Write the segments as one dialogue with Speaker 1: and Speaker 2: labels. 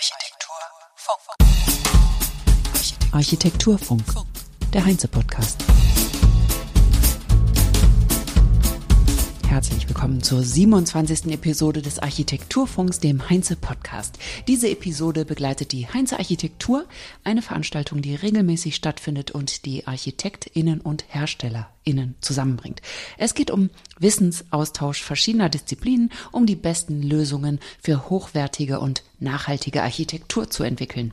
Speaker 1: Architekturfunk. Architekturfunk, der Heinze-Podcast. Herzlich willkommen zur 27. Episode des Architekturfunks, dem Heinze Podcast. Diese Episode begleitet die Heinze Architektur, eine Veranstaltung, die regelmäßig stattfindet und die ArchitektInnen und HerstellerInnen zusammenbringt. Es geht um Wissensaustausch verschiedener Disziplinen, um die besten Lösungen für hochwertige und nachhaltige Architektur zu entwickeln.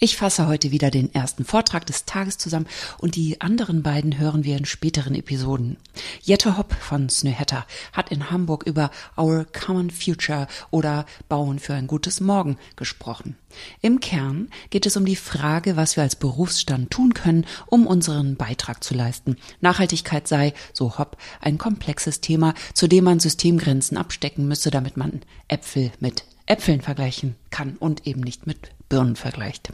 Speaker 1: Ich fasse heute wieder den ersten Vortrag des Tages zusammen und die anderen beiden hören wir in späteren Episoden. Jette Hopp von Snöhetter hat in Hamburg über Our Common Future oder Bauen für ein gutes Morgen gesprochen. Im Kern geht es um die Frage, was wir als Berufsstand tun können, um unseren Beitrag zu leisten. Nachhaltigkeit sei, so Hopp, ein komplexes Thema, zu dem man Systemgrenzen abstecken müsse, damit man Äpfel mit Äpfeln vergleichen kann und eben nicht mit Birnen vergleicht.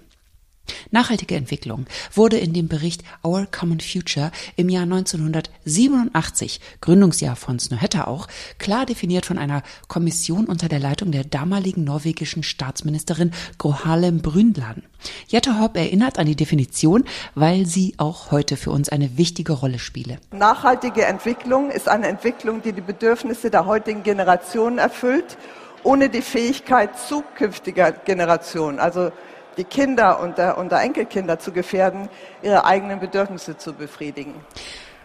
Speaker 1: Nachhaltige Entwicklung wurde in dem Bericht Our Common Future im Jahr 1987, Gründungsjahr von Snøhetta auch, klar definiert von einer Kommission unter der Leitung der damaligen norwegischen Staatsministerin Gro Harlem Brundtland. Jette Hopp erinnert an die Definition, weil sie auch heute für uns eine wichtige Rolle spiele.
Speaker 2: Nachhaltige Entwicklung ist eine Entwicklung, die die Bedürfnisse der heutigen Generation erfüllt, ohne die Fähigkeit zukünftiger Generationen, also die Kinder und der, und der Enkelkinder zu gefährden, ihre eigenen Bedürfnisse zu befriedigen.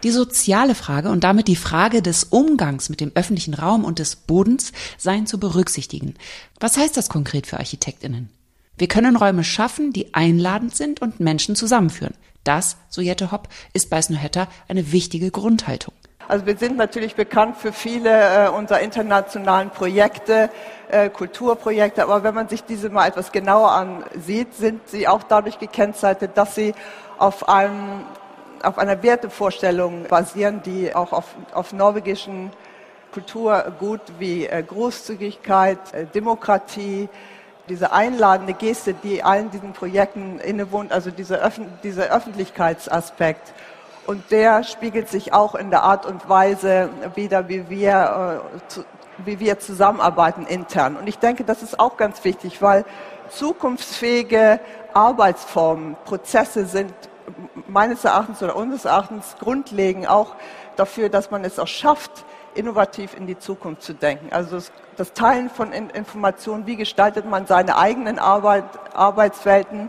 Speaker 1: Die soziale Frage und damit die Frage des Umgangs mit dem öffentlichen Raum und des Bodens seien zu berücksichtigen. Was heißt das konkret für Architektinnen? Wir können Räume schaffen, die einladend sind und Menschen zusammenführen. Das, so Jette Hopp, ist bei Snøhetta eine wichtige Grundhaltung.
Speaker 2: Also wir sind natürlich bekannt für viele äh, unserer internationalen Projekte, äh, Kulturprojekte, aber wenn man sich diese mal etwas genauer ansieht, sind sie auch dadurch gekennzeichnet, dass sie auf einem auf einer Wertevorstellung basieren, die auch auf, auf norwegischen Kulturgut wie äh, Großzügigkeit, äh, Demokratie, diese einladende Geste, die allen diesen Projekten innewohnt, also dieser, Öffn dieser Öffentlichkeitsaspekt. Und der spiegelt sich auch in der Art und Weise wieder, wie wir, äh, wie wir zusammenarbeiten intern. Und ich denke, das ist auch ganz wichtig, weil zukunftsfähige Arbeitsformen, Prozesse sind meines Erachtens oder unseres Erachtens grundlegend auch dafür, dass man es auch schafft, innovativ in die Zukunft zu denken. Also das, Teilen von Informationen, wie gestaltet man seine eigenen Arbeit, Arbeitswelten,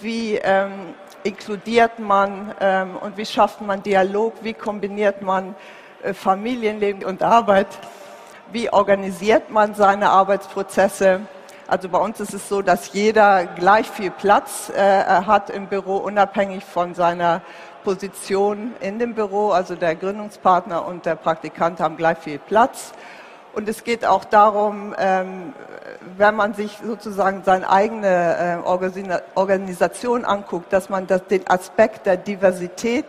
Speaker 2: wie ähm, inkludiert man ähm, und wie schafft man Dialog, wie kombiniert man äh, Familienleben und Arbeit, wie organisiert man seine Arbeitsprozesse. Also bei uns ist es so, dass jeder gleich viel Platz äh, hat im Büro, unabhängig von seiner Position in dem Büro. Also der Gründungspartner und der Praktikant haben gleich viel Platz. Und es geht auch darum, ähm, wenn man sich sozusagen seine eigene äh, Organisation anguckt, dass man den Aspekt der Diversität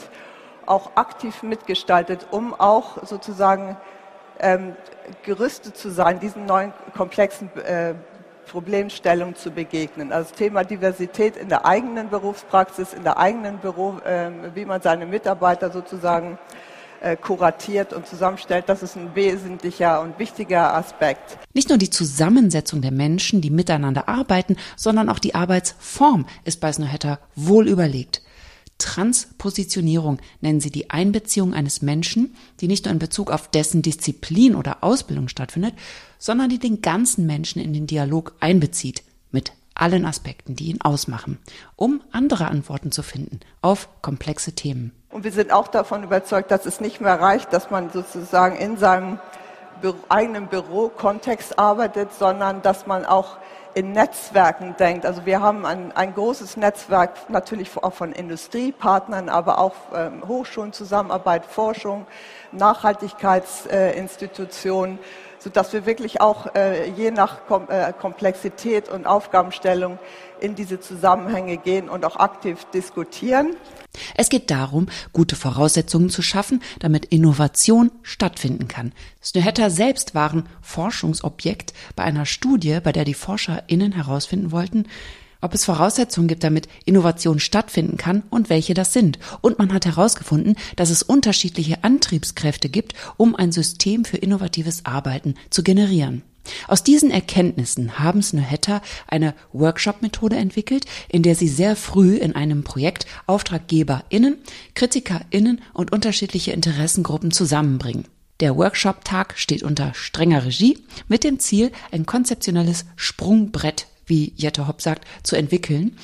Speaker 2: auch aktiv mitgestaltet, um auch sozusagen ähm, gerüstet zu sein, diesen neuen komplexen äh, Problemstellungen zu begegnen. Also Thema Diversität in der eigenen Berufspraxis, in der eigenen Büro, wie man seine Mitarbeiter sozusagen kuratiert und zusammenstellt, das ist ein wesentlicher und wichtiger Aspekt.
Speaker 1: Nicht nur die Zusammensetzung der Menschen, die miteinander arbeiten, sondern auch die Arbeitsform ist bei Snowhatter wohl überlegt. Transpositionierung nennen sie die Einbeziehung eines Menschen, die nicht nur in Bezug auf dessen Disziplin oder Ausbildung stattfindet, sondern die den ganzen Menschen in den Dialog einbezieht, mit allen Aspekten, die ihn ausmachen, um andere Antworten zu finden auf komplexe Themen.
Speaker 2: Und wir sind auch davon überzeugt, dass es nicht mehr reicht, dass man sozusagen in seinem eigenen Bürokontext arbeitet, sondern dass man auch in Netzwerken denkt. Also wir haben ein, ein großes Netzwerk natürlich auch von Industriepartnern, aber auch ähm, Hochschulen, Zusammenarbeit, Forschung, Nachhaltigkeitsinstitutionen, äh, sodass wir wirklich auch äh, je nach Kom äh, Komplexität und Aufgabenstellung in diese Zusammenhänge gehen und auch aktiv diskutieren.
Speaker 1: Es geht darum, gute Voraussetzungen zu schaffen, damit Innovation stattfinden kann. Snøhetta selbst waren Forschungsobjekt bei einer Studie, bei der die ForscherInnen herausfinden wollten, ob es Voraussetzungen gibt, damit Innovation stattfinden kann und welche das sind. Und man hat herausgefunden, dass es unterschiedliche Antriebskräfte gibt, um ein System für innovatives Arbeiten zu generieren. Aus diesen Erkenntnissen haben Snöhetter eine Workshop-Methode entwickelt, in der sie sehr früh in einem Projekt AuftraggeberInnen, KritikerInnen und unterschiedliche Interessengruppen zusammenbringen. Der Workshop-Tag steht unter strenger Regie mit dem Ziel, ein konzeptionelles Sprungbrett, wie Jette Hopp sagt, zu entwickeln.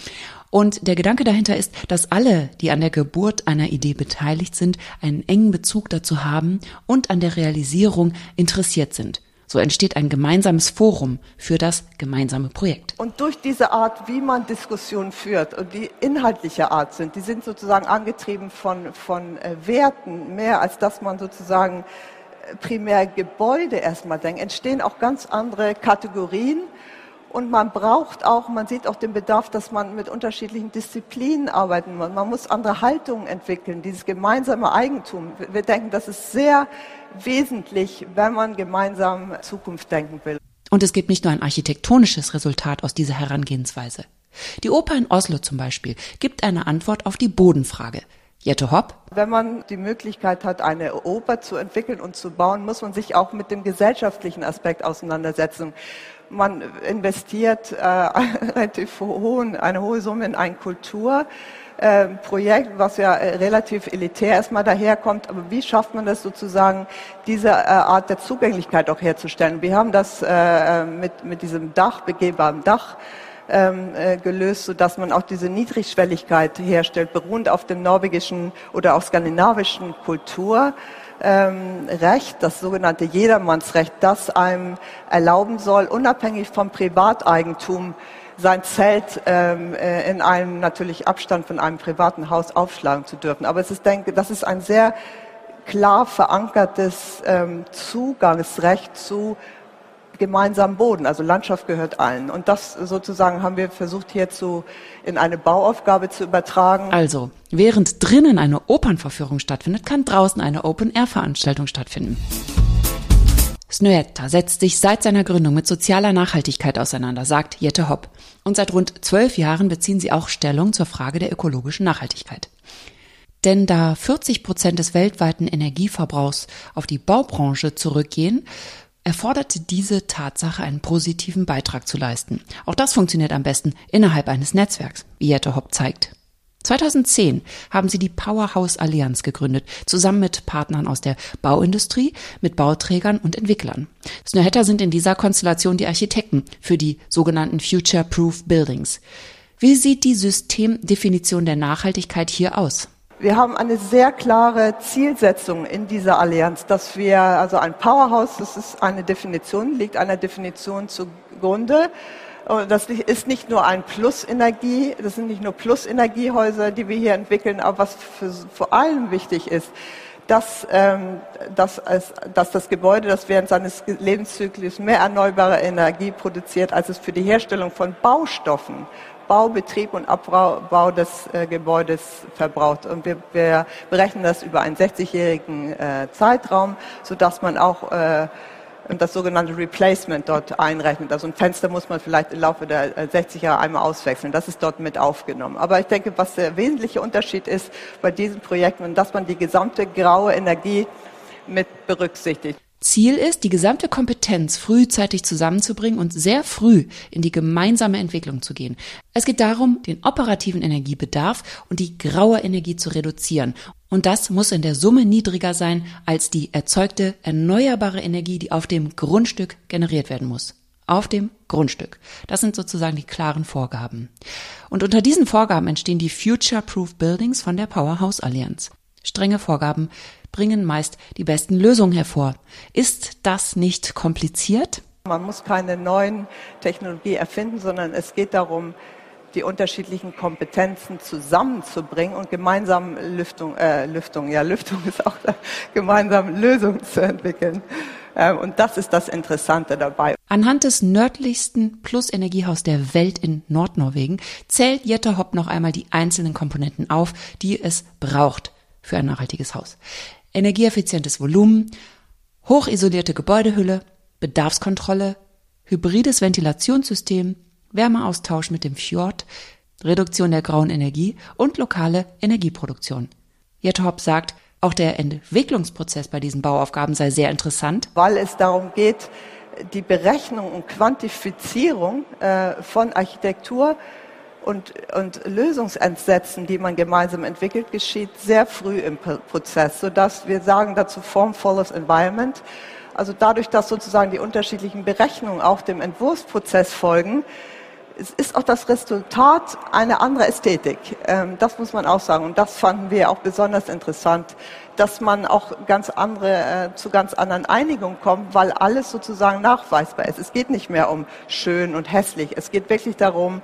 Speaker 1: Und der Gedanke dahinter ist, dass alle, die an der Geburt einer Idee beteiligt sind, einen engen Bezug dazu haben und an der Realisierung interessiert sind. So entsteht ein gemeinsames Forum für das gemeinsame Projekt.
Speaker 2: Und durch diese Art, wie man Diskussionen führt und die inhaltliche Art sind, die sind sozusagen angetrieben von, von äh, Werten, mehr als dass man sozusagen äh, primär Gebäude erstmal denkt, entstehen auch ganz andere Kategorien und man braucht auch, man sieht auch den Bedarf, dass man mit unterschiedlichen Disziplinen arbeiten muss. Man muss andere Haltungen entwickeln, dieses gemeinsame Eigentum. Wir denken, das ist sehr wesentlich, wenn man gemeinsam Zukunft denken will.
Speaker 1: Und es gibt nicht nur ein architektonisches Resultat aus dieser Herangehensweise. Die Oper in Oslo zum Beispiel gibt eine Antwort auf die Bodenfrage. Jette Hopp.
Speaker 2: Wenn man die Möglichkeit hat, eine Oper zu entwickeln und zu bauen, muss man sich auch mit dem gesellschaftlichen Aspekt auseinandersetzen man investiert äh, relativ hohen, eine hohe Summe in ein Kulturprojekt, äh, was ja äh, relativ elitär erstmal daherkommt. Aber wie schafft man das sozusagen, diese äh, Art der Zugänglichkeit auch herzustellen? Wir haben das äh, äh, mit, mit diesem Dach, begehbaren Dach, ähm, äh, gelöst, sodass man auch diese Niedrigschwelligkeit herstellt, beruhend auf dem norwegischen oder auch skandinavischen Kultur ähm, Recht, das sogenannte Jedermannsrecht, das einem erlauben soll, unabhängig vom Privateigentum sein Zelt ähm, äh, in einem natürlich Abstand von einem privaten Haus aufschlagen zu dürfen. Aber es ist, denke, das ist ein sehr klar verankertes ähm, Zugangsrecht zu gemeinsamen Boden. Also Landschaft gehört allen. Und das sozusagen haben wir versucht hierzu in eine Bauaufgabe zu übertragen.
Speaker 1: Also, während drinnen eine Opernverführung stattfindet, kann draußen eine Open-Air-Veranstaltung stattfinden. Snöetta setzt sich seit seiner Gründung mit sozialer Nachhaltigkeit auseinander, sagt Jette Hopp. Und seit rund zwölf Jahren beziehen sie auch Stellung zur Frage der ökologischen Nachhaltigkeit. Denn da 40 Prozent des weltweiten Energieverbrauchs auf die Baubranche zurückgehen, erforderte diese Tatsache einen positiven Beitrag zu leisten. Auch das funktioniert am besten innerhalb eines Netzwerks, wie Jette Hopp zeigt. 2010 haben sie die Powerhouse Allianz gegründet, zusammen mit Partnern aus der Bauindustrie, mit Bauträgern und Entwicklern. Snöhetter sind in dieser Konstellation die Architekten für die sogenannten Future Proof Buildings. Wie sieht die Systemdefinition der Nachhaltigkeit hier aus?
Speaker 2: Wir haben eine sehr klare Zielsetzung in dieser Allianz, dass wir, also ein Powerhouse, das ist eine Definition, liegt einer Definition zugrunde. Das ist nicht nur ein Plusenergie, das sind nicht nur Plusenergiehäuser, die wir hier entwickeln, aber was für, vor allem wichtig ist, dass, ähm, dass, es, dass das Gebäude, das während seines Lebenszyklus mehr erneuerbare Energie produziert, als es für die Herstellung von Baustoffen Baubetrieb und Abbau des äh, Gebäudes verbraucht. Und wir, wir, berechnen das über einen 60-jährigen äh, Zeitraum, sodass man auch äh, das sogenannte Replacement dort einrechnet. Also ein Fenster muss man vielleicht im Laufe der 60 äh, Jahre einmal auswechseln. Das ist dort mit aufgenommen. Aber ich denke, was der wesentliche Unterschied ist bei diesen Projekten, dass man die gesamte graue Energie mit berücksichtigt.
Speaker 1: Ziel ist, die gesamte Kompetenz frühzeitig zusammenzubringen und sehr früh in die gemeinsame Entwicklung zu gehen. Es geht darum, den operativen Energiebedarf und die graue Energie zu reduzieren. Und das muss in der Summe niedriger sein als die erzeugte erneuerbare Energie, die auf dem Grundstück generiert werden muss. Auf dem Grundstück. Das sind sozusagen die klaren Vorgaben. Und unter diesen Vorgaben entstehen die Future Proof Buildings von der Powerhouse Allianz. Strenge Vorgaben bringen meist die besten Lösungen hervor. Ist das nicht kompliziert?
Speaker 2: Man muss keine neuen Technologie erfinden, sondern es geht darum, die unterschiedlichen Kompetenzen zusammenzubringen und gemeinsam Lüftung, äh, Lüftung, ja, Lüftung ist auch da, gemeinsam Lösungen zu entwickeln. Ähm, und das ist das Interessante dabei.
Speaker 1: Anhand des nördlichsten Plus-Energiehaus der Welt in Nordnorwegen zählt Jette Hopp noch einmal die einzelnen Komponenten auf, die es braucht für ein nachhaltiges Haus. Energieeffizientes Volumen, hochisolierte Gebäudehülle, Bedarfskontrolle, hybrides Ventilationssystem, Wärmeaustausch mit dem Fjord, Reduktion der grauen Energie und lokale Energieproduktion. Jetop sagt, auch der Entwicklungsprozess bei diesen Bauaufgaben sei sehr interessant.
Speaker 2: Weil es darum geht, die Berechnung und Quantifizierung äh, von Architektur und, und Lösungsentsätzen, die man gemeinsam entwickelt, geschieht sehr früh im Prozess, sodass wir sagen dazu Form follows Environment. Also dadurch, dass sozusagen die unterschiedlichen Berechnungen auch dem Entwurfsprozess folgen, es ist auch das Resultat eine andere Ästhetik. Ähm, das muss man auch sagen. Und das fanden wir auch besonders interessant, dass man auch ganz andere, äh, zu ganz anderen Einigungen kommt, weil alles sozusagen nachweisbar ist. Es geht nicht mehr um schön und hässlich. Es geht wirklich darum,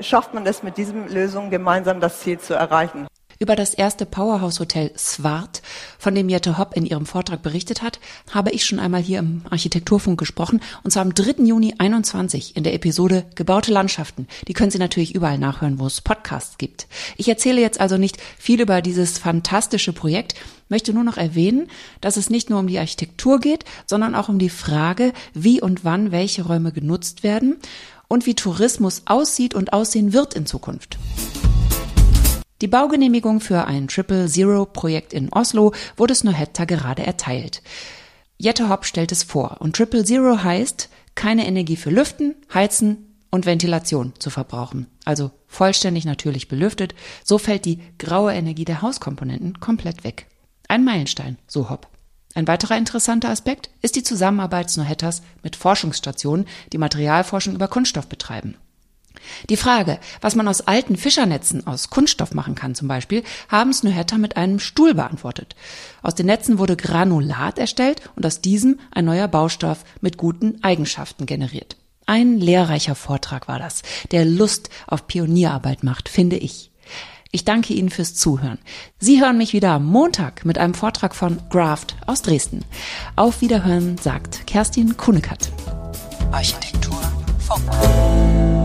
Speaker 2: schafft man es mit diesen Lösungen gemeinsam das Ziel zu erreichen.
Speaker 1: Über das erste Powerhouse-Hotel Swart, von dem Jette Hopp in ihrem Vortrag berichtet hat, habe ich schon einmal hier im Architekturfunk gesprochen, und zwar am 3. Juni 21 in der Episode Gebaute Landschaften. Die können Sie natürlich überall nachhören, wo es Podcasts gibt. Ich erzähle jetzt also nicht viel über dieses fantastische Projekt, möchte nur noch erwähnen, dass es nicht nur um die Architektur geht, sondern auch um die Frage, wie und wann welche Räume genutzt werden und wie Tourismus aussieht und aussehen wird in Zukunft. Die Baugenehmigung für ein Triple Zero Projekt in Oslo wurde Snohetta gerade erteilt. Jette Hopp stellt es vor und Triple Zero heißt, keine Energie für Lüften, Heizen und Ventilation zu verbrauchen. Also vollständig natürlich belüftet. So fällt die graue Energie der Hauskomponenten komplett weg. Ein Meilenstein, so Hopp. Ein weiterer interessanter Aspekt ist die Zusammenarbeit Snohettas mit Forschungsstationen, die Materialforschung über Kunststoff betreiben. Die Frage, was man aus alten Fischernetzen aus Kunststoff machen kann zum Beispiel, haben Snöhetter mit einem Stuhl beantwortet. Aus den Netzen wurde Granulat erstellt und aus diesem ein neuer Baustoff mit guten Eigenschaften generiert. Ein lehrreicher Vortrag war das, der Lust auf Pionierarbeit macht, finde ich. Ich danke Ihnen fürs Zuhören. Sie hören mich wieder am Montag mit einem Vortrag von Graft aus Dresden. Auf Wiederhören sagt Kerstin Kunekat. Architektur Funk.